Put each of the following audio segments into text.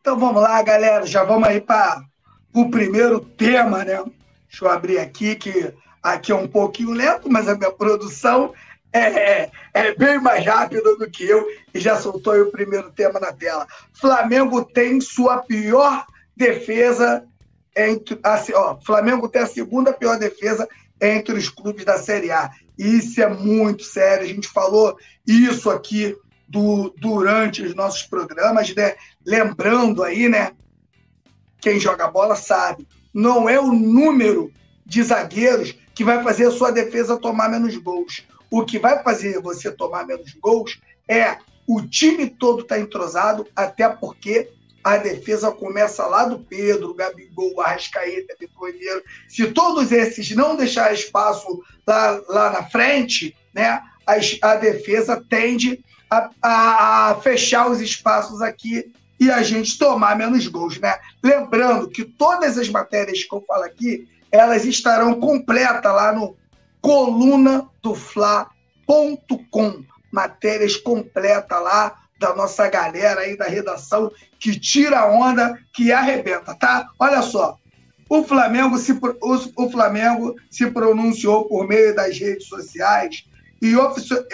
Então vamos lá, galera. Já vamos aí para o primeiro tema, né? Deixa eu abrir aqui, que aqui é um pouquinho lento, mas a minha produção é, é, é bem mais rápida do que eu e já soltou o primeiro tema na tela. Flamengo tem sua pior defesa entre. Assim, ó, Flamengo tem a segunda pior defesa entre os clubes da Série A. Isso é muito sério. A gente falou isso aqui do, durante os nossos programas, né? Lembrando aí, né? Quem joga bola sabe, não é o número de zagueiros que vai fazer a sua defesa tomar menos gols. O que vai fazer você tomar menos gols é o time todo estar tá entrosado, até porque a defesa começa lá do Pedro, Gabigol, Arrascaeta, Vitorino. Se todos esses não deixar espaço lá, lá na frente, né, a, a defesa tende a, a, a, fechar os espaços aqui e a gente tomar menos gols, né? Lembrando que todas as matérias que eu falo aqui, elas estarão completas lá no coluna do. Matérias completas lá da nossa galera aí da redação que tira a onda, que arrebenta, tá? Olha só. O Flamengo se, o Flamengo se pronunciou por meio das redes sociais e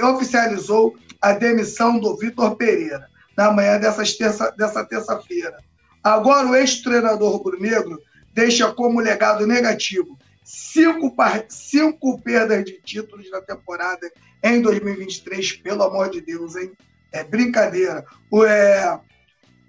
oficializou a demissão do Vitor Pereira na manhã terça, dessa terça-feira. Agora, o ex-treinador rubro-negro deixa como legado negativo cinco, cinco perdas de títulos na temporada em 2023, pelo amor de Deus, hein? É brincadeira. O é,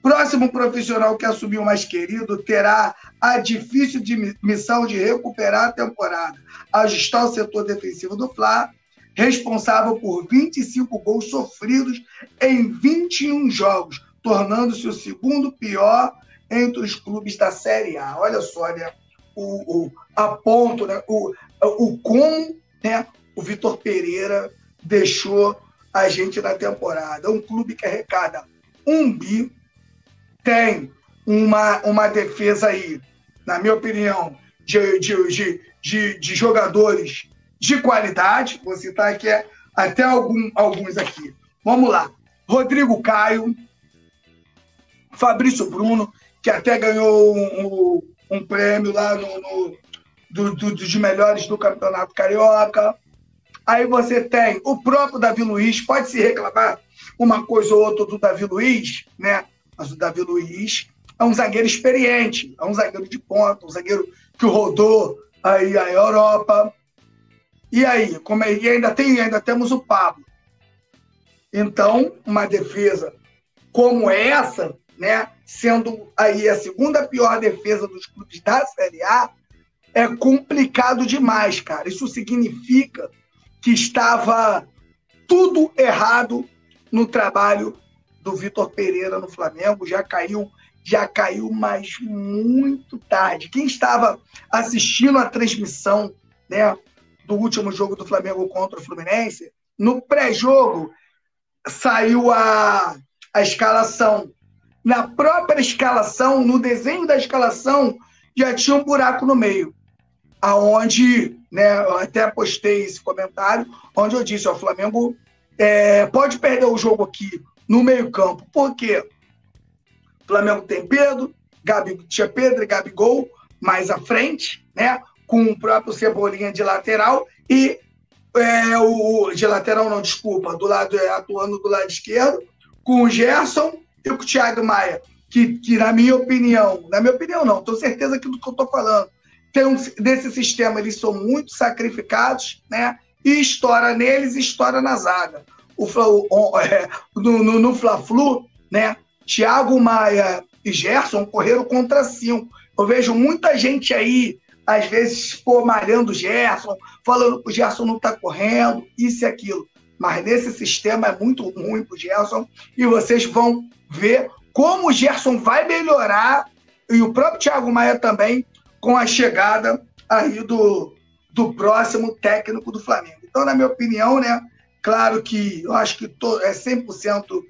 próximo profissional que assumiu mais querido terá a difícil de missão de recuperar a temporada, ajustar o setor defensivo do Fla responsável por 25 gols sofridos em 21 jogos, tornando-se o segundo pior entre os clubes da Série A. Olha só, né? O, o, a ponto, né? o, o como né? o Vitor Pereira deixou a gente na temporada. Um clube que arrecada um bi, tem uma, uma defesa aí, na minha opinião, de, de, de, de, de jogadores de qualidade, vou citar aqui até algum, alguns aqui. Vamos lá. Rodrigo Caio, Fabrício Bruno, que até ganhou um, um, um prêmio lá no, no do, do, dos melhores do Campeonato Carioca. Aí você tem o próprio Davi Luiz, pode se reclamar uma coisa ou outra do Davi Luiz, né? Mas o Davi Luiz é um zagueiro experiente, é um zagueiro de ponta, um zagueiro que rodou aí a Europa. E aí, como é, e ainda tem, ainda temos o Pablo. Então, uma defesa como essa, né, sendo aí a segunda pior defesa dos clubes da Série A, é complicado demais, cara. Isso significa que estava tudo errado no trabalho do Vitor Pereira no Flamengo, já caiu, já caiu, mas muito tarde. Quem estava assistindo a transmissão, né, do último jogo do Flamengo contra o Fluminense, no pré-jogo saiu a, a escalação. Na própria escalação, no desenho da escalação, já tinha um buraco no meio, aonde, né, eu até postei esse comentário, onde eu disse, ó, o Flamengo é, pode perder o jogo aqui no meio campo, porque o Flamengo tem Pedro, Gabi, tinha Pedro e Gabigol mais à frente, né? com o próprio Cebolinha de lateral e é, o de lateral não, desculpa, do lado é, atuando do lado esquerdo, com o Gerson e com o Thiago Maia, que, que na minha opinião, na minha opinião não, tenho certeza que do que eu estou falando, um, desse sistema eles são muito sacrificados, né? E estoura neles e estoura na zaga. O, o, é, no, no, no Fla-Flu, né? Thiago Maia e Gerson correram contra cinco. Eu vejo muita gente aí às vezes, pô, malhando o Gerson, falando que o Gerson não está correndo, isso e aquilo. Mas nesse sistema é muito ruim para o Gerson e vocês vão ver como o Gerson vai melhorar e o próprio Thiago Maia também com a chegada aí do, do próximo técnico do Flamengo. Então, na minha opinião, né, claro que eu acho que to, é 100%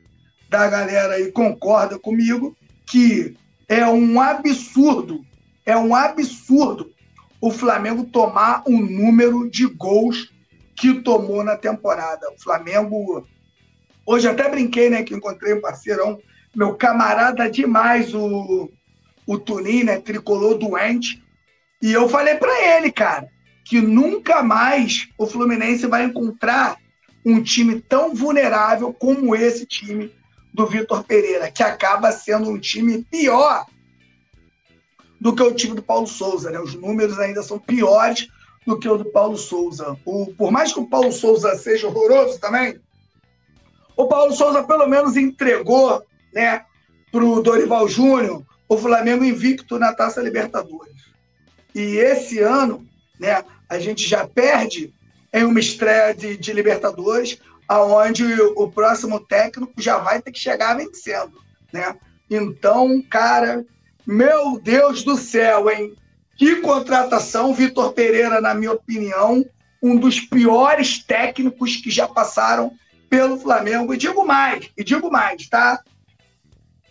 da galera aí concorda comigo que é um absurdo, é um absurdo o Flamengo tomar o número de gols que tomou na temporada. O Flamengo. Hoje até brinquei, né? Que encontrei um parceirão, meu camarada demais, o, o Tunin, né? Tricolor doente. E eu falei para ele, cara, que nunca mais o Fluminense vai encontrar um time tão vulnerável como esse time do Vitor Pereira, que acaba sendo um time pior do que o time do Paulo Souza. Né? Os números ainda são piores do que o do Paulo Souza. O, por mais que o Paulo Souza seja horroroso também, o Paulo Souza pelo menos entregou né, para o Dorival Júnior o Flamengo invicto na Taça Libertadores. E esse ano, né, a gente já perde em uma estreia de, de Libertadores, aonde o próximo técnico já vai ter que chegar vencendo, né? Então, cara, meu Deus do céu, hein? Que contratação, Vitor Pereira, na minha opinião, um dos piores técnicos que já passaram pelo Flamengo. E digo mais, e digo mais, tá?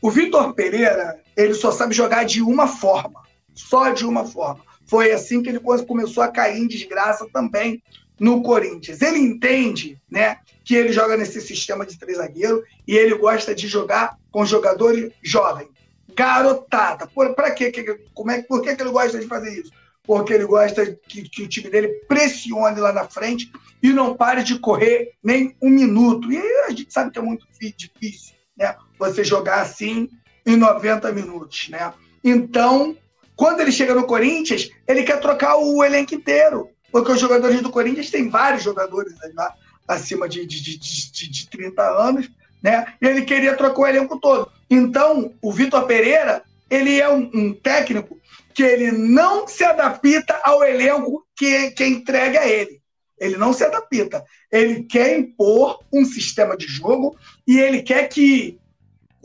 O Vitor Pereira, ele só sabe jogar de uma forma, só de uma forma. Foi assim que ele começou a cair em desgraça também no Corinthians. Ele entende, né, que ele joga nesse sistema de três zagueiros e ele gosta de jogar com jogadores jovens, garotada. Para quê? Como é, por que, que ele gosta de fazer isso? Porque ele gosta que, que o time dele pressione lá na frente e não pare de correr nem um minuto. E a gente sabe que é muito difícil, né? Você jogar assim em 90 minutos, né? Então, quando ele chega no Corinthians, ele quer trocar o elenco inteiro porque os jogadores do Corinthians têm vários jogadores lá acima de, de, de, de, de 30 anos, né? E ele queria trocar o elenco todo. Então, o Vitor Pereira, ele é um, um, técnico que ele não se adapta ao elenco que, que entrega a ele. Ele não se adapta. Ele quer impor um sistema de jogo e ele quer que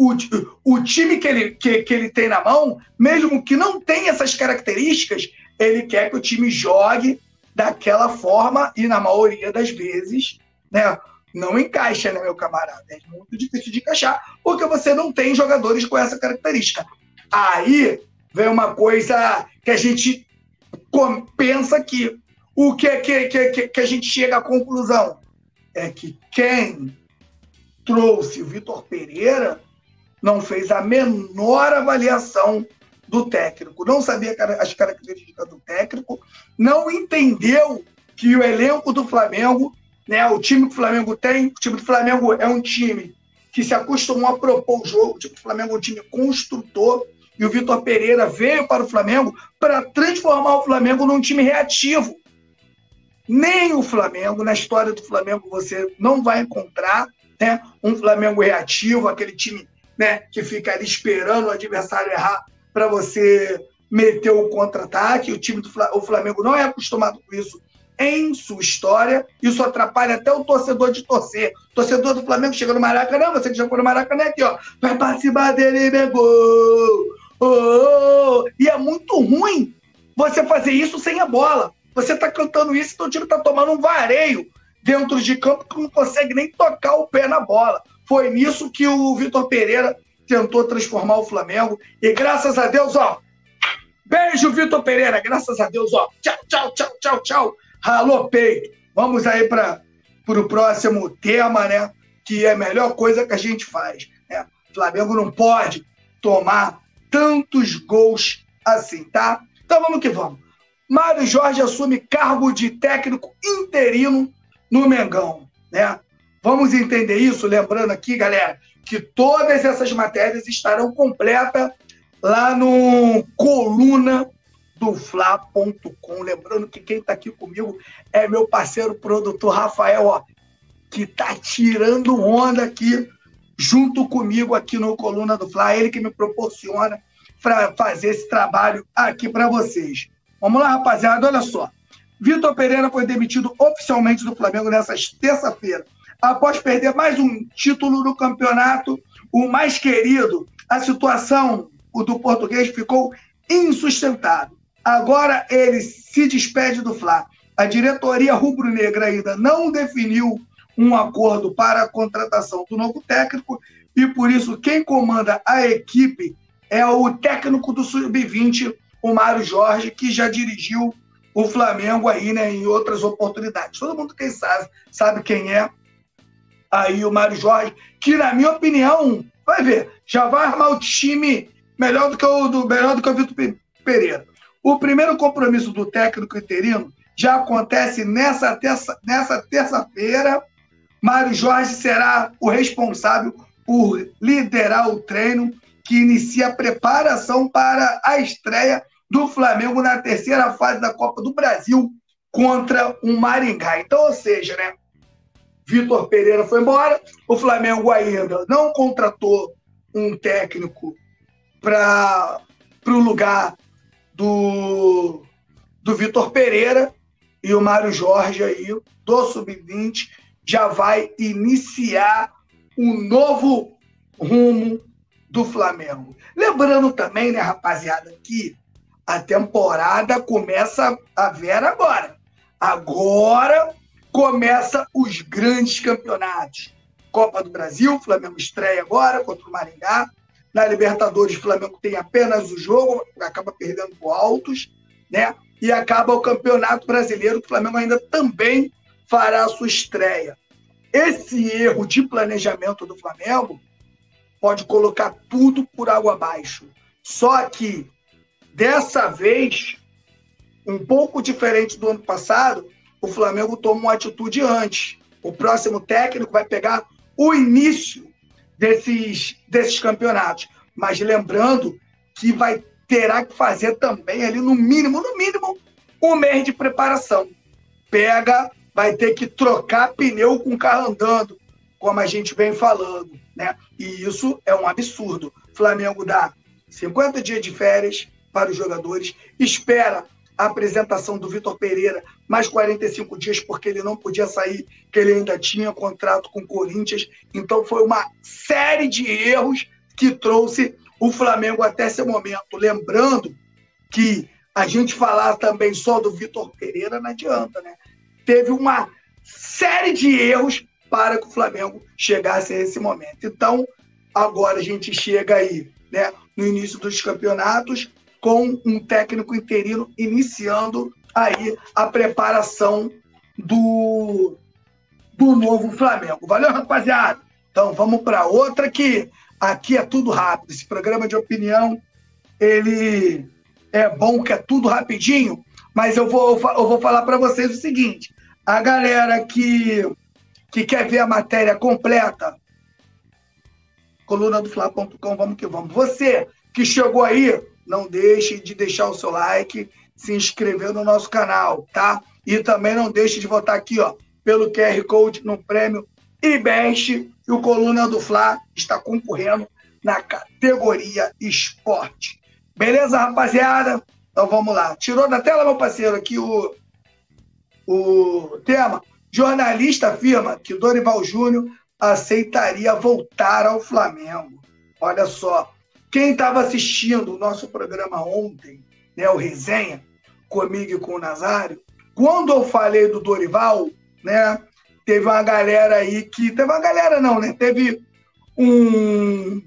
o, o time que ele, que, que ele tem na mão, mesmo que não tenha essas características, ele quer que o time jogue daquela forma e na maioria das vezes, né, não encaixa, né, meu camarada? É muito difícil de encaixar, porque você não tem jogadores com essa característica. Aí vem uma coisa que a gente pensa aqui. O que, que, que, que a gente chega à conclusão? É que quem trouxe o Vitor Pereira não fez a menor avaliação do técnico, não sabia as características do técnico, não entendeu que o elenco do Flamengo, né, o time que o Flamengo tem, o time do Flamengo é um time que se acostumou a propor o jogo, o time do Flamengo é um time construtor, e o Vitor Pereira veio para o Flamengo para transformar o Flamengo num time reativo. Nem o Flamengo, na história do Flamengo, você não vai encontrar né, um Flamengo reativo, aquele time né, que fica ali esperando o adversário errar para você meter o contra-ataque. O time do o Flamengo não é acostumado com isso em sua história. Isso atrapalha até o torcedor de torcer. O torcedor do Flamengo chega no Maracanã, você que já foi no Maracanã, aqui, ó. Vai para cima dele e gol. Oh, oh, oh. E é muito ruim você fazer isso sem a bola. Você tá cantando isso, então o time tá tomando um vareio dentro de campo que não consegue nem tocar o pé na bola. Foi nisso que o Vitor Pereira tentou transformar o Flamengo. E graças a Deus, ó. Beijo, Vitor Pereira. Graças a Deus, ó. Tchau, tchau, tchau, tchau, tchau. Ralou peito. Vamos aí para o próximo tema, né? Que é a melhor coisa que a gente faz. Né? O Flamengo não pode tomar tantos gols assim, tá? Então vamos que vamos. Mário Jorge assume cargo de técnico interino no Mengão, né? Vamos entender isso, lembrando aqui, galera, que todas essas matérias estarão completas lá no coluna do Fla.com. Lembrando que quem está aqui comigo é meu parceiro produtor Rafael, ó, que está tirando onda aqui junto comigo aqui no Coluna do Fla, ele que me proporciona para fazer esse trabalho aqui para vocês. Vamos lá, rapaziada, olha só. Vitor Pereira foi demitido oficialmente do Flamengo nessa terça-feira após perder mais um título no campeonato, o mais querido, a situação do português ficou insustentável. Agora ele se despede do Fla. A diretoria rubro-negra ainda não definiu um acordo para a contratação do novo técnico e por isso quem comanda a equipe é o técnico do Sub-20, o Mário Jorge, que já dirigiu o Flamengo aí, né, em outras oportunidades. Todo mundo quem sabe, sabe quem é aí o Mário Jorge, que na minha opinião, vai ver, já vai armar o time melhor do que o do melhor do que o Vitor Pereira. O primeiro compromisso do técnico interino já acontece nessa terça, nessa terça-feira. Mário Jorge será o responsável por liderar o treino que inicia a preparação para a estreia do Flamengo na terceira fase da Copa do Brasil contra o Maringá. Então, ou seja, né? Vitor Pereira foi embora, o Flamengo ainda não contratou um técnico para o lugar do, do Vitor Pereira e o Mário Jorge aí, do Sub-20, já vai iniciar um novo rumo do Flamengo. Lembrando também, né, rapaziada, que a temporada começa a ver agora. Agora começa os grandes campeonatos. Copa do Brasil, Flamengo estreia agora contra o Maringá. Na Libertadores, o Flamengo tem apenas o jogo, acaba perdendo por altos, né? E acaba o Campeonato Brasileiro, que o Flamengo ainda também fará a sua estreia. Esse erro de planejamento do Flamengo pode colocar tudo por água abaixo. Só que, dessa vez, um pouco diferente do ano passado, o Flamengo toma uma atitude antes. O próximo técnico vai pegar o início desses, desses campeonatos. Mas lembrando que vai terá que fazer também ali no mínimo, no mínimo, um mês de preparação. Pega, vai ter que trocar pneu com o carro andando, como a gente vem falando, né? E isso é um absurdo. O Flamengo dá 50 dias de férias para os jogadores, espera a apresentação do Vitor Pereira mais 45 dias, porque ele não podia sair, que ele ainda tinha contrato com o Corinthians. Então foi uma série de erros que trouxe o Flamengo até esse momento. Lembrando que a gente falar também só do Vitor Pereira não adianta, né? Teve uma série de erros para que o Flamengo chegasse a esse momento. Então, agora a gente chega aí, né, no início dos campeonatos, com um técnico interino iniciando aí a preparação do, do novo Flamengo. Valeu, rapaziada? Então vamos para outra que aqui é tudo rápido. Esse programa de opinião, ele é bom que é tudo rapidinho, mas eu vou, eu vou falar para vocês o seguinte: a galera que, que quer ver a matéria completa, coluna do Fla.com, vamos que vamos. Você que chegou aí, não deixe de deixar o seu like, se inscrever no nosso canal, tá? E também não deixe de votar aqui, ó, pelo QR Code no prêmio IBEST. E o Coluna do Fla está concorrendo na categoria esporte. Beleza, rapaziada? Então vamos lá. Tirou da tela, meu parceiro, aqui o, o tema. Jornalista afirma que Dorival Júnior aceitaria voltar ao Flamengo. Olha só, quem estava assistindo o nosso programa ontem, né, o Resenha, comigo e com o Nazário, quando eu falei do Dorival, né, teve uma galera aí que. Teve uma galera não, né? Teve um,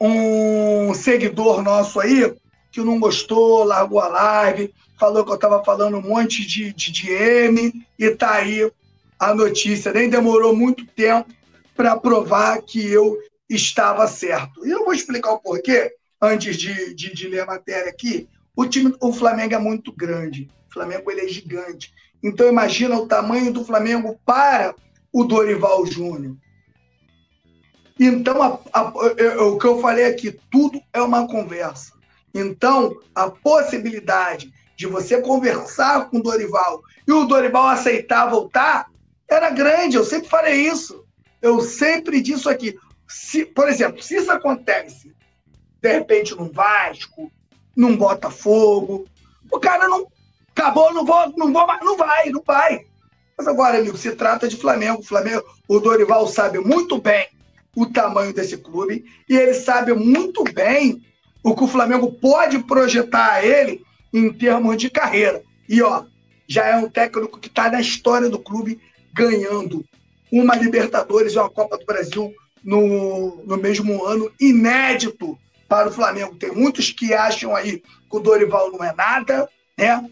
um seguidor nosso aí que não gostou, largou a live, falou que eu estava falando um monte de, de DM e tá aí a notícia. Nem demorou muito tempo para provar que eu estava certo. E eu vou explicar o porquê, antes de, de, de, ler a matéria aqui. O time, o Flamengo é muito grande. O Flamengo ele é gigante. Então imagina o tamanho do Flamengo para o Dorival Júnior. Então, a, a, o que eu falei aqui, tudo é uma conversa. Então, a possibilidade de você conversar com o Dorival e o Dorival aceitar voltar era grande. Eu sempre falei isso. Eu sempre disse aqui. Se, por exemplo, se isso acontece, de repente, num Vasco, num Botafogo, o cara não. Acabou, não vou, não vou mais, não vai, não vai. Mas agora, amigo, se trata de Flamengo. Flamengo, o Dorival sabe muito bem o tamanho desse clube e ele sabe muito bem o que o Flamengo pode projetar a ele em termos de carreira. E ó, já é um técnico que está na história do clube ganhando uma Libertadores e uma Copa do Brasil no, no mesmo ano, inédito para o Flamengo. Tem muitos que acham aí que o Dorival não é nada, né?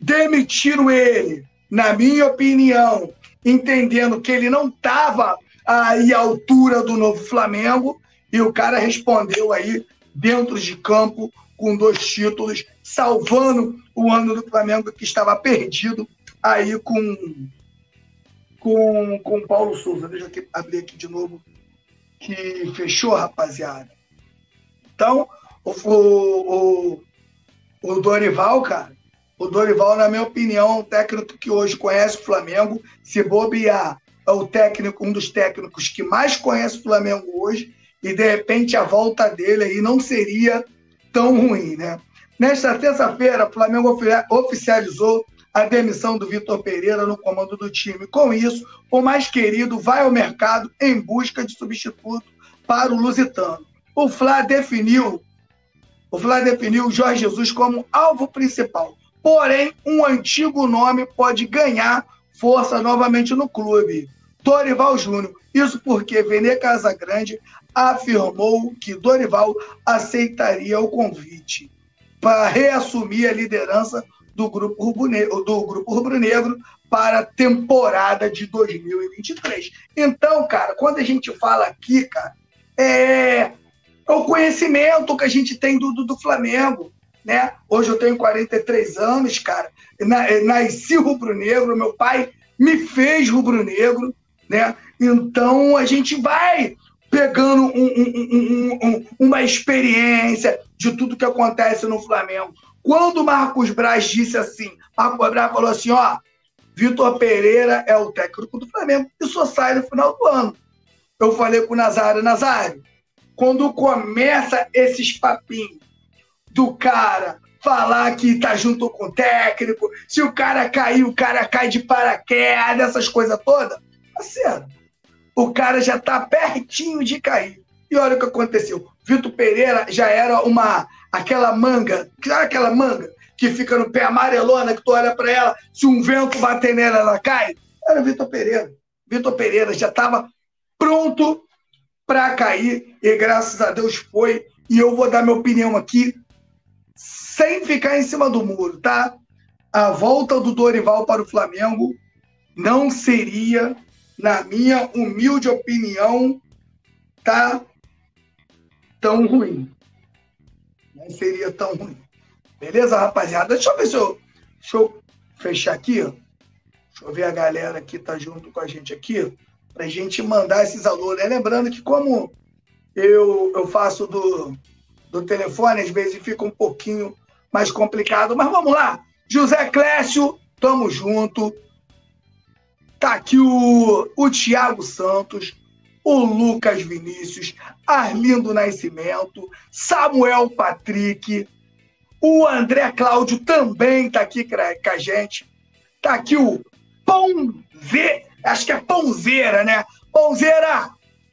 Demitiram ele, na minha opinião, entendendo que ele não estava aí à altura do novo Flamengo, e o cara respondeu aí dentro de campo com dois títulos, salvando o ano do Flamengo que estava perdido aí com com com Paulo Souza. Deixa eu abrir aqui de novo que fechou, rapaziada. Então, o, o, o Dorival, cara, o Dorival, na minha opinião, é um técnico que hoje conhece o Flamengo. Se bobear, é o técnico, um dos técnicos que mais conhece o Flamengo hoje. E de repente a volta dele aí não seria tão ruim, né? Nesta terça-feira, o Flamengo oficializou a demissão do Vitor Pereira no comando do time. Com isso, o mais querido vai ao mercado em busca de substituto para o Lusitano. O Flá definiu o Flá definiu o Jorge Jesus como alvo principal. Porém, um antigo nome pode ganhar força novamente no clube. Dorival Júnior. Isso porque Vene Casagrande afirmou que Dorival aceitaria o convite para reassumir a liderança do grupo rubro-negro, do grupo rubro-negro para a temporada de 2023. Então, cara, quando a gente fala aqui, cara, é, o conhecimento que a gente tem do, do, do Flamengo né? Hoje eu tenho 43 anos, cara. Nasci rubro-negro, meu pai me fez rubro-negro, né? Então a gente vai pegando um, um, um, uma experiência de tudo que acontece no Flamengo. Quando o Marcos Braz disse assim, Marcos Braz falou assim, ó, Vitor Pereira é o técnico do Flamengo e só sai no final do ano. Eu falei com o Nazário, Nazário, quando começa esses papinhos do cara falar que tá junto com o técnico, se o cara cair, o cara cai de paraquedas, essas coisas todas. Parceiro, o cara já tá pertinho de cair. E olha o que aconteceu. Vitor Pereira já era uma aquela manga, sabe aquela manga que fica no pé amarelona, que tu olha para ela, se um vento bater nela, ela cai? Era Vitor Pereira. Vitor Pereira já estava pronto para cair e graças a Deus foi. E eu vou dar minha opinião aqui sem ficar em cima do muro, tá? A volta do Dorival para o Flamengo não seria, na minha humilde opinião, tá tão ruim. Não seria tão ruim. Beleza, rapaziada? Deixa eu ver se eu, deixa eu fechar aqui. Deixa eu ver a galera que tá junto com a gente aqui, pra gente mandar esses alunos. Né? Lembrando que como eu, eu faço do, do telefone, às vezes fica um pouquinho mais complicado. Mas vamos lá. José Clécio, tamo junto. Tá aqui o, o Tiago Santos, o Lucas Vinícius, Arlindo Nascimento, Samuel Patrick, o André Cláudio também tá aqui com a gente. Tá aqui o V, acho que é Pãozeira, né? Pãozeira,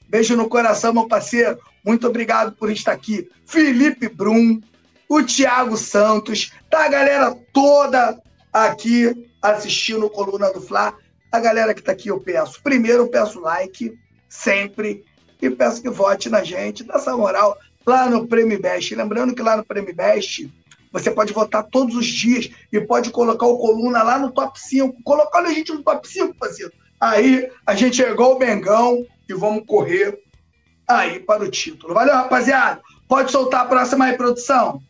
beijo no coração, meu parceiro. Muito obrigado por estar aqui. Felipe Brum, o Thiago Santos, tá a galera toda aqui assistindo Coluna do Fla. A galera que tá aqui eu peço, primeiro eu peço like, sempre, e peço que vote na gente, dá essa moral lá no Prêmio Best. Lembrando que lá no Prêmio Best você pode votar todos os dias e pode colocar o Coluna lá no top 5. Colocar a gente no top 5, parceiro. Aí a gente chegou o Bengão e vamos correr aí para o título. Valeu, rapaziada. Pode soltar a próxima aí, produção.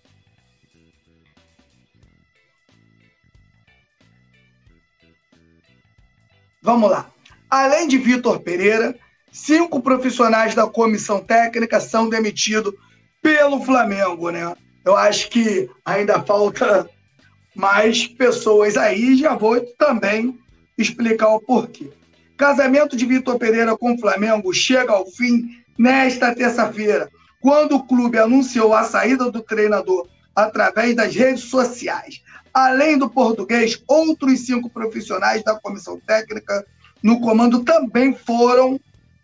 Vamos lá. Além de Vitor Pereira, cinco profissionais da comissão técnica são demitidos pelo Flamengo, né? Eu acho que ainda falta mais pessoas aí, já vou também explicar o porquê. Casamento de Vitor Pereira com o Flamengo chega ao fim nesta terça-feira, quando o clube anunciou a saída do treinador através das redes sociais. Além do português, outros cinco profissionais da comissão técnica no comando também foram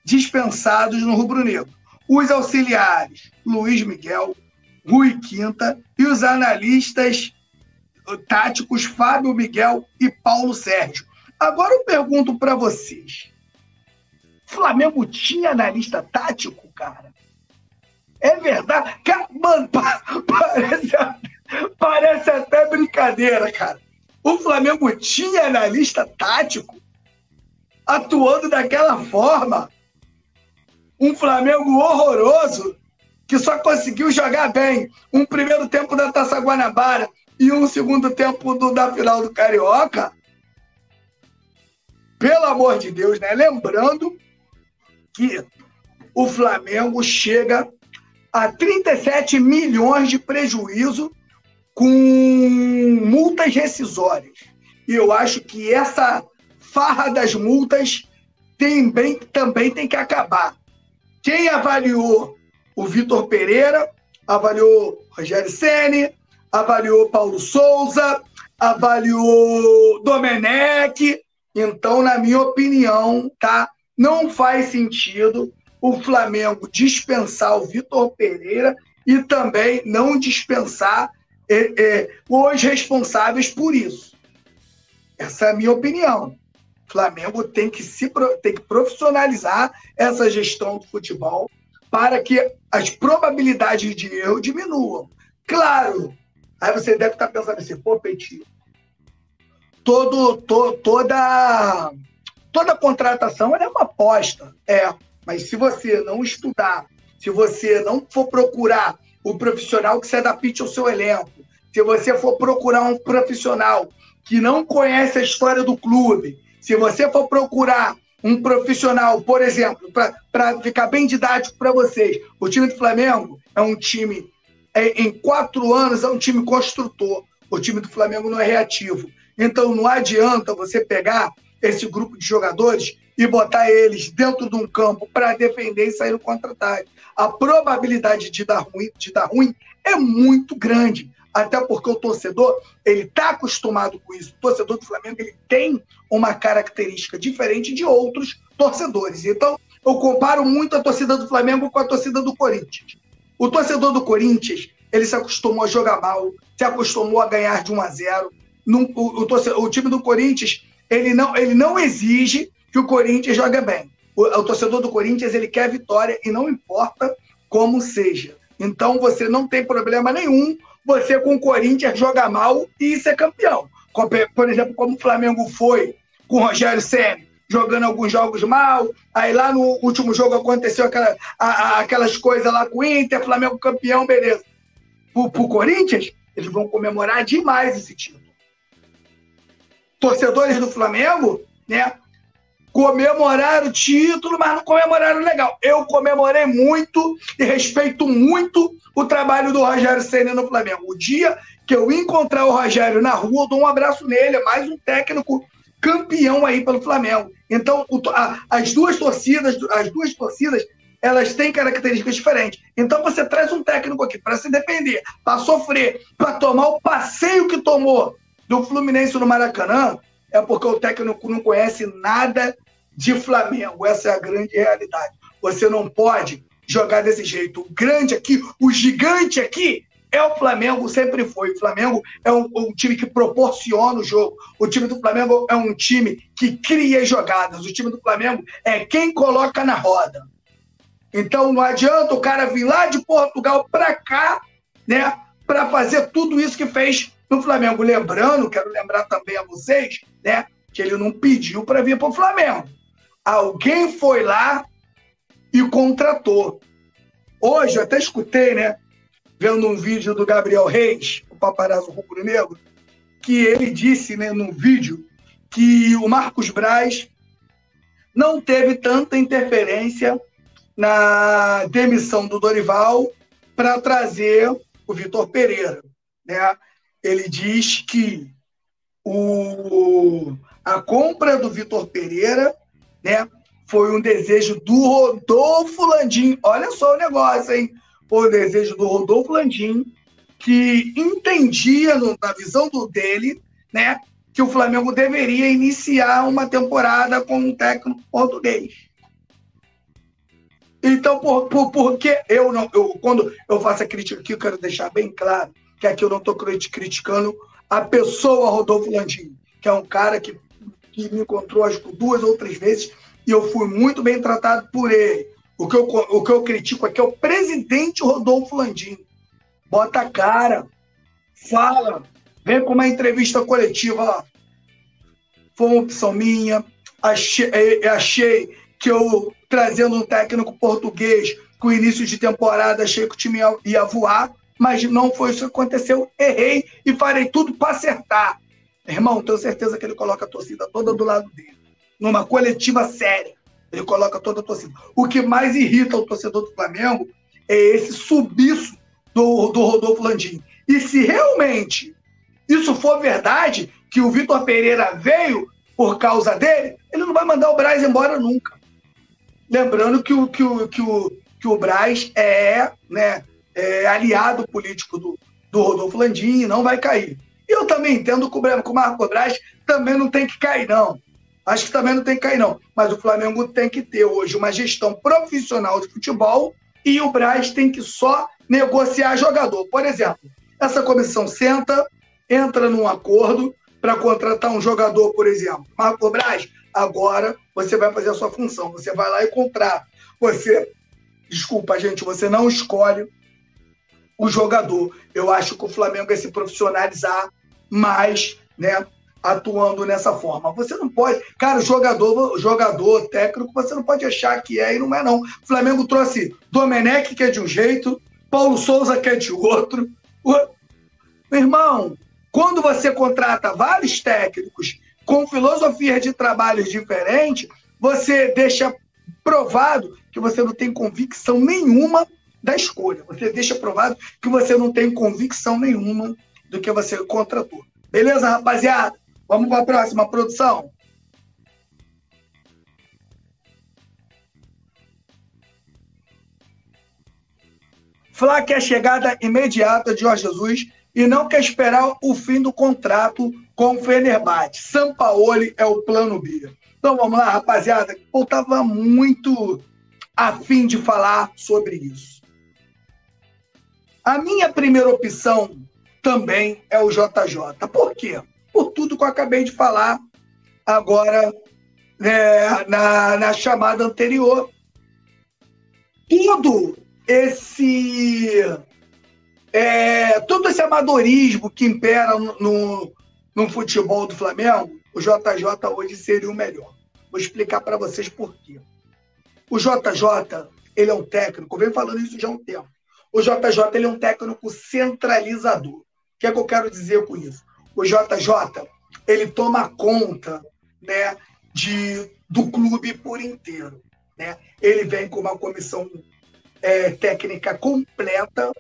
dispensados no rubro-negro. Os auxiliares Luiz Miguel, Rui Quinta e os analistas táticos Fábio Miguel e Paulo Sérgio. Agora eu pergunto para vocês: Flamengo tinha analista tático, cara? É verdade. Mano, parece, parece até brincadeira, cara. O Flamengo tinha analista tático atuando daquela forma. Um Flamengo horroroso que só conseguiu jogar bem um primeiro tempo da Taça Guanabara e um segundo tempo do, da final do Carioca. Pelo amor de Deus, né? Lembrando que o Flamengo chega a 37 milhões de prejuízo com multas rescisórias. E eu acho que essa farra das multas também, também tem que acabar. Quem avaliou o Vitor Pereira, avaliou Rogério Ceni, avaliou Paulo Souza, avaliou Domenech. Então, na minha opinião, tá? Não faz sentido o Flamengo dispensar o Vitor Pereira e também não dispensar é, é, os responsáveis por isso. Essa é a minha opinião. Flamengo tem que, se, tem que profissionalizar essa gestão do futebol para que as probabilidades de erro diminuam. Claro, aí você deve estar pensando assim, pô, Peitinho, todo, to, toda, toda contratação é uma aposta. É, mas se você não estudar, se você não for procurar o profissional que se adapte ao seu elenco, se você for procurar um profissional que não conhece a história do clube, se você for procurar um profissional, por exemplo, para ficar bem didático para vocês, o time do Flamengo é um time, é, em quatro anos, é um time construtor. O time do Flamengo não é reativo. Então não adianta você pegar esse grupo de jogadores e botar eles dentro de um campo para defender e sair no contra-ataque. A probabilidade de dar ruim, de dar ruim é muito grande até porque o torcedor ele está acostumado com isso. O torcedor do Flamengo ele tem uma característica diferente de outros torcedores. Então, eu comparo muito a torcida do Flamengo com a torcida do Corinthians. O torcedor do Corinthians ele se acostumou a jogar mal, se acostumou a ganhar de 1 a 0. o, o, torcedor, o time do Corinthians ele não, ele não exige que o Corinthians jogue bem. O, o torcedor do Corinthians ele quer vitória e não importa como seja. Então você não tem problema nenhum você com o Corinthians joga mal e ser campeão. Por exemplo, como o Flamengo foi com o Rogério Senna, jogando alguns jogos mal, aí lá no último jogo aconteceu aquela, a, a, aquelas coisas lá com o Inter, Flamengo campeão, beleza. Pro, pro Corinthians, eles vão comemorar demais esse título. Torcedores do Flamengo, né, comemoraram o título, mas não comemoraram legal. Eu comemorei muito e respeito muito o trabalho do Rogério Senna no Flamengo. O dia que eu encontrar o Rogério na rua, eu dou um abraço nele, é mais um técnico campeão aí pelo Flamengo. Então, o, a, as duas torcidas, as duas torcidas, elas têm características diferentes. Então, você traz um técnico aqui para se defender, para sofrer, para tomar o passeio que tomou do Fluminense no Maracanã, é porque o técnico não conhece nada de Flamengo. Essa é a grande realidade. Você não pode jogar desse jeito. O grande aqui, o gigante aqui, é o Flamengo, sempre foi. O Flamengo é um, um, time que proporciona o jogo. O time do Flamengo é um time que cria jogadas. O time do Flamengo é quem coloca na roda. Então não adianta o cara vir lá de Portugal para cá, né, para fazer tudo isso que fez no Flamengo. Lembrando, quero lembrar também a vocês, né, que ele não pediu para vir para o Flamengo. Alguém foi lá e contratou. Hoje, eu até escutei, né? Vendo um vídeo do Gabriel Reis, o paparazzo rubro-negro, que ele disse, né, num vídeo, que o Marcos Braz não teve tanta interferência na demissão do Dorival para trazer o Vitor Pereira. Né? Ele diz que o, a compra do Vitor Pereira né? Foi um desejo do Rodolfo Landim. Olha só o negócio, hein? Foi o desejo do Rodolfo Landim, que entendia, na visão do dele, né, que o Flamengo deveria iniciar uma temporada com um técnico português. Então, por, por, por que eu não. Eu, quando eu faço a crítica aqui, eu quero deixar bem claro que aqui eu não estou criticando a pessoa Rodolfo Landim, que é um cara que que me encontrou acho que duas ou três vezes e eu fui muito bem tratado por ele. O que eu, o que eu critico aqui é o presidente Rodolfo Landim. Bota a cara, fala, vem com uma entrevista coletiva. Ó. Foi uma opção minha. Achei, é, achei que eu, trazendo um técnico português com início de temporada, achei que o time ia, ia voar, mas não foi isso que aconteceu. Errei e farei tudo para acertar. Irmão, tenho certeza que ele coloca a torcida toda do lado dele. Numa coletiva séria. Ele coloca toda a torcida. O que mais irrita o torcedor do Flamengo é esse subiço do, do Rodolfo Landim. E se realmente isso for verdade, que o Vitor Pereira veio por causa dele, ele não vai mandar o Braz embora nunca. Lembrando que o, que o, que o, que o Braz é, né, é aliado político do, do Rodolfo Landim e não vai cair. Eu também entendo que o, Marco Braz também não tem que cair, não. Acho que também não tem que cair, não. Mas o Flamengo tem que ter hoje uma gestão profissional de futebol e o Braz tem que só negociar jogador. Por exemplo, essa comissão senta, entra num acordo para contratar um jogador, por exemplo. Marco Braz, agora você vai fazer a sua função. Você vai lá e contrata. Você, desculpa, gente, você não escolhe o jogador. Eu acho que o Flamengo é se profissionalizar mais, né? atuando nessa forma. Você não pode, cara, jogador, jogador técnico, você não pode achar que é e não é não. O Flamengo trouxe Domenech que é de um jeito, Paulo Souza que é de outro. Meu irmão, quando você contrata vários técnicos com filosofias de trabalho diferentes, você deixa provado que você não tem convicção nenhuma da escolha. Você deixa provado que você não tem convicção nenhuma do que você contratou. Beleza, rapaziada? Vamos para a próxima produção. Flá quer a chegada imediata de Jorge Jesus e não quer esperar o fim do contrato com o Fenerbahçe. Sampaoli é o plano B. Então vamos lá, rapaziada. Eu estava muito afim de falar sobre isso. A minha primeira opção também é o JJ. Por quê? por tudo que eu acabei de falar agora né, na, na chamada anterior. Tudo esse é, todo esse amadorismo que impera no, no, no, futebol do Flamengo, o JJ hoje seria o melhor. Vou explicar para vocês por quê. O JJ, ele é um técnico, eu venho falando isso já há um tempo. O JJ ele é um técnico centralizador. O que é que eu quero dizer com isso? o JJ ele toma conta né, de, do clube por inteiro. Né? Ele vem com uma comissão é, técnica completa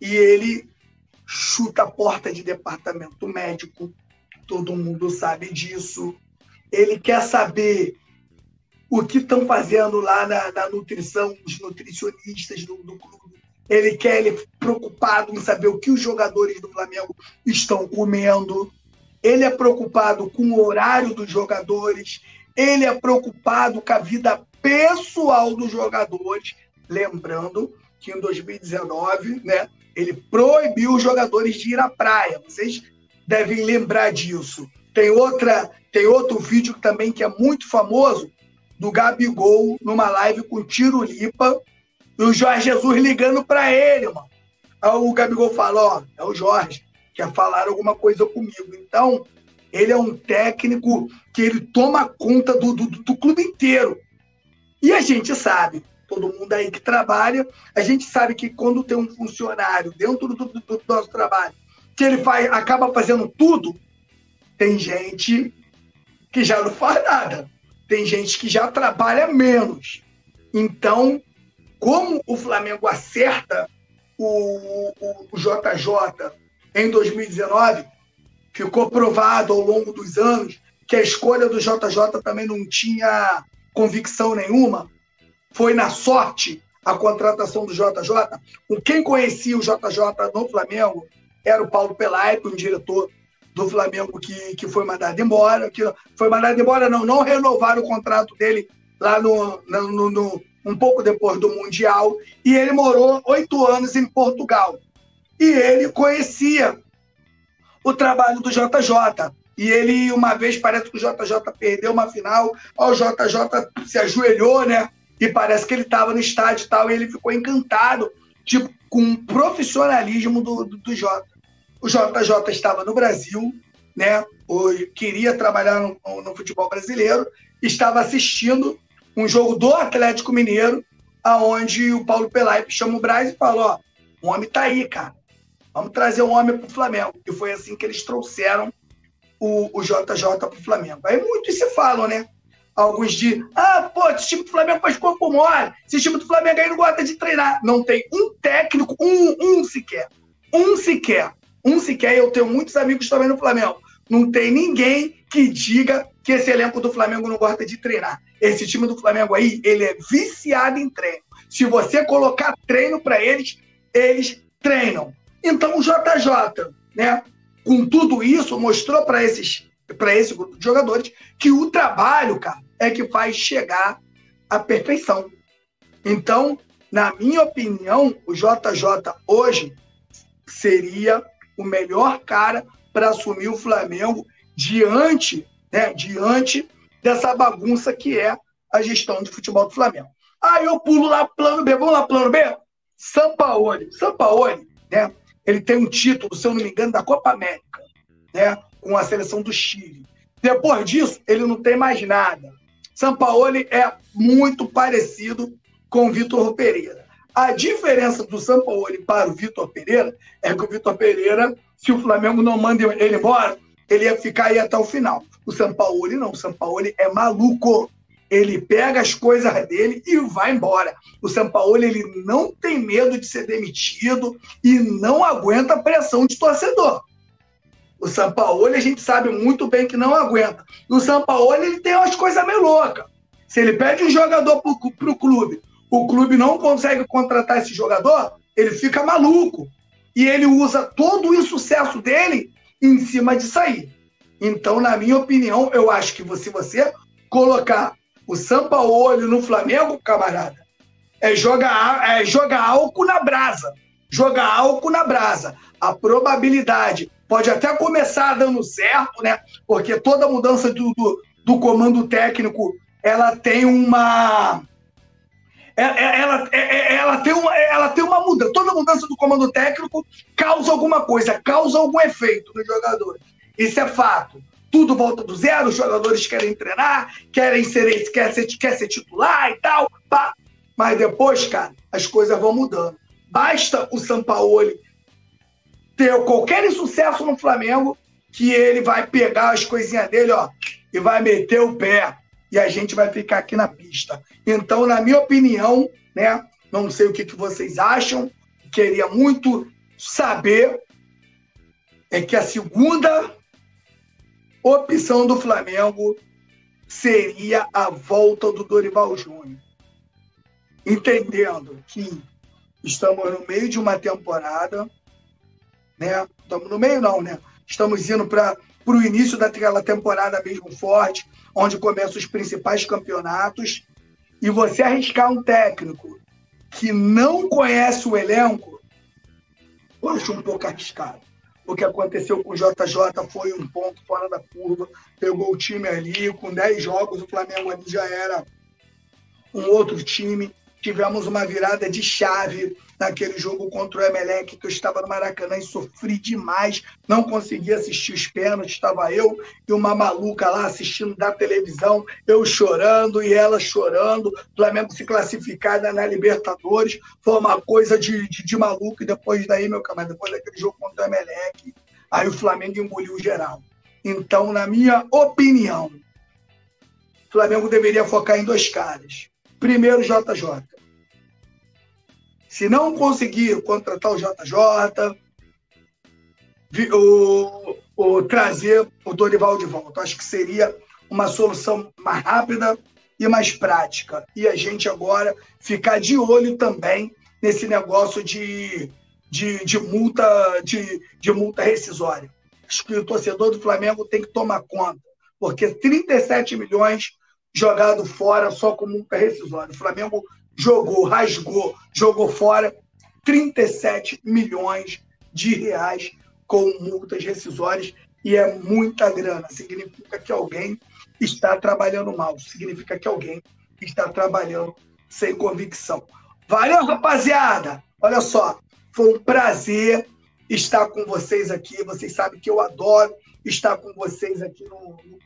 e ele chuta a porta de departamento médico, todo mundo sabe disso. Ele quer saber o que estão fazendo lá na, na, nutrição, os nutricionistas do, do clube. Ele quer, ele preocupado em saber o que os jogadores do Flamengo estão comendo. Ele é preocupado com o horário dos jogadores. Ele é preocupado com a vida pessoal dos jogadores. Lembrando que em 2019, né, ele proibiu os jogadores de ir à praia. Vocês devem lembrar disso. Tem outra, tem outro vídeo também que é muito famoso do Gabigol numa live com Tiro Lipa e o Jorge Jesus ligando para ele, mano. Aí o Gabigol fala, ó, é o Jorge, quer falar alguma coisa comigo. Então, ele é um técnico que ele toma conta do, do, do clube inteiro. E a gente sabe, todo mundo aí que trabalha, a gente sabe que quando tem um funcionário dentro do, do, do, nosso trabalho, que ele faz, acaba fazendo tudo, tem gente que já não faz nada. Tem gente que já trabalha menos. Então, como o Flamengo acerta o, o, o JJ em 2019, ficou provado ao longo dos anos que a escolha do JJ também não tinha convicção nenhuma. Foi na sorte a contratação do JJ. Quem conhecia o JJ no Flamengo era o Paulo Pelaipe, um diretor do Flamengo que, que foi mandado embora. Que foi mandado embora, não, não renovaram o contrato dele lá no, no, no, um pouco depois do Mundial, e ele morou oito anos em Portugal. E ele conhecia o trabalho do JJ. E ele, uma vez, parece que o JJ perdeu uma final, o JJ se ajoelhou, né? e parece que ele estava no estádio e tal, e ele ficou encantado tipo, com o profissionalismo do, do, do Jota. O JJ estava no Brasil, né? queria trabalhar no, no, futebol brasileiro, estava assistindo um jogo do Atlético Mineiro, aonde o Paulo Pelaipe chama o Braz e falou: ó, o homem tá aí, cara. Vamos trazer o homem pro Flamengo. E foi assim que eles trouxeram o, o JJ pro Flamengo. Aí muitos se falam, né? Alguns de, ah, pô, esse time do Flamengo faz corpo mole, esse time do Flamengo aí não gosta de treinar. Não tem um técnico, um, um sequer, um sequer, um sequer. Eu tenho muitos amigos também no Flamengo. Não tem ninguém que diga que esse elenco do Flamengo não gosta de treinar. Esse time do Flamengo aí, ele é viciado em treino. Se você colocar treino para eles, eles treinam. Então o JJ, né, com tudo isso, mostrou para esses para esse grupo de jogadores que o trabalho, cara, é que faz chegar à perfeição. Então, na minha opinião, o JJ hoje seria o melhor cara para assumir o Flamengo diante, né, diante dessa bagunça que é a gestão de futebol do Flamengo. Aí eu pulo lá plano B, vamos lá plano B? Sampaoli. Sampaoli, né? Ele tem um título, se eu não me engano, da Copa América, né? Com a seleção do Chile. Depois disso, ele não tem mais nada. Sampaoli é muito parecido com o Vitor Pereira. A diferença do Sampaoli para o Vitor Pereira é que o Vitor Pereira, se o Flamengo não manda ele embora, ele ia ficar aí até o final. O Sampaoli não, o Sampaoli é maluco. Ele pega as coisas dele e vai embora. O Sampaoli ele não tem medo de ser demitido e não aguenta a pressão de torcedor. O Sampaoli a gente sabe muito bem que não aguenta. O Sampaoli ele tem umas coisas meio loucas. Se ele pede um jogador para o clube, o clube não consegue contratar esse jogador, ele fica maluco. E ele usa todo o insucesso dele em cima disso aí. Então, na minha opinião, eu acho que se você colocar o Sampaoli no Flamengo, camarada, é jogar, é jogar álcool na brasa. Jogar álcool na brasa. A probabilidade pode até começar dando certo, né? Porque toda mudança do, do, do comando técnico ela tem uma. Ela, é, é, ela, é, ela, tem uma, ela tem uma mudança. Toda mudança do comando técnico causa alguma coisa, causa algum efeito nos jogadores. Isso é fato. Tudo volta do zero, os jogadores querem treinar, querem ser, quer ser, quer ser titular e tal. Pá. Mas depois, cara, as coisas vão mudando. Basta o Sampaoli ter qualquer sucesso no Flamengo que ele vai pegar as coisinhas dele, ó, e vai meter o pé e a gente vai ficar aqui na pista. Então, na minha opinião, né, não sei o que, que vocês acham, queria muito saber é que a segunda opção do Flamengo seria a volta do Dorival Júnior. Entendendo que estamos no meio de uma temporada, né? Estamos no meio, não, né? Estamos indo para o início daquela temporada mesmo forte, onde começam os principais campeonatos. E você arriscar um técnico que não conhece o elenco, eu acho um pouco arriscado. O que aconteceu com o JJ foi um ponto fora da curva. Pegou o time ali, com 10 jogos, o Flamengo ali já era um outro time. Tivemos uma virada de chave naquele jogo contra o Emelec, que eu estava no Maracanã e sofri demais, não consegui assistir os pênaltis, estava eu e uma maluca lá assistindo da televisão, eu chorando e ela chorando, Flamengo se classificada na Libertadores, foi uma coisa de, de, de maluco, e depois daí, meu camarada, depois daquele jogo contra o Emelec, aí o Flamengo engoliu geral. Então, na minha opinião, o Flamengo deveria focar em dois caras. Primeiro, JJ. Se não conseguir contratar o JJ, o, o, trazer o Dorival de volta. Acho que seria uma solução mais rápida e mais prática. E a gente agora ficar de olho também nesse negócio de, de, de multa, de, de multa rescisória. Acho que o torcedor do Flamengo tem que tomar conta, porque 37 milhões jogado fora só com multa rescisória. O Flamengo jogou, rasgou, jogou fora 37 milhões de reais com multas rescisórias e é muita grana. Significa que alguém está trabalhando mal, significa que alguém está trabalhando sem convicção. Valeu, rapaziada! Olha só, foi um prazer estar com vocês aqui. Vocês sabem que eu adoro estar com vocês aqui no, no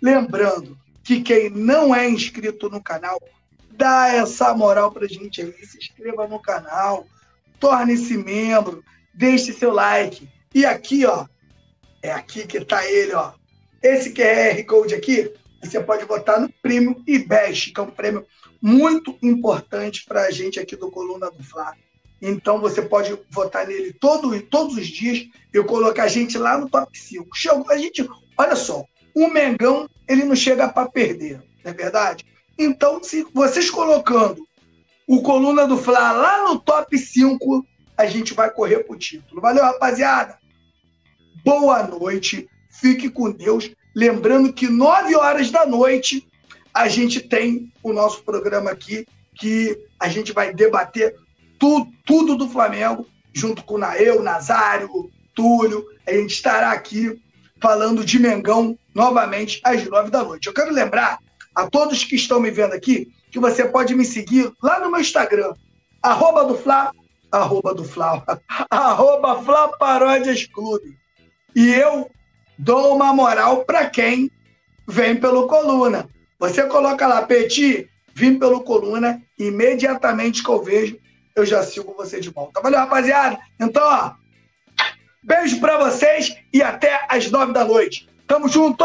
Lembrando que quem não é inscrito no canal, dá essa moral pra gente aí. Se inscreva no canal, torne-se membro, deixe seu like. E aqui, ó, é aqui que tá ele, ó. Esse QR Code aqui, você pode botar no prêmio IBEST, que é um prêmio muito importante para a gente aqui do Coluna do Fla. Então você pode votar nele todo, todos os dias e colocar a gente lá no top 5. Chegou, a gente, olha só, o Mengão ele não chega para perder, não é verdade? Então, se vocês colocando o Coluna do Fla lá no top 5, a gente vai correr pro título. Valeu, rapaziada! Boa noite, fique com Deus. Lembrando que 9 horas da noite a gente tem o nosso programa aqui, que a gente vai debater tu, tudo do Flamengo, junto com o Nael, Nazário, Túlio. A gente estará aqui falando de Mengão novamente às nove da noite. Eu quero lembrar a todos que estão me vendo aqui que você pode me seguir lá no meu Instagram, arroba do Fla, arroba do Fla, arroba Fla Paródias Clube. E eu dou uma moral para quem vem pelo Coluna. Você coloca lá, Petit, vim pelo Coluna, imediatamente que eu vejo, eu já sigo você de volta. Valeu, rapaziada? Então, ó, beijo para vocês e até às nove da noite. Tamo junto!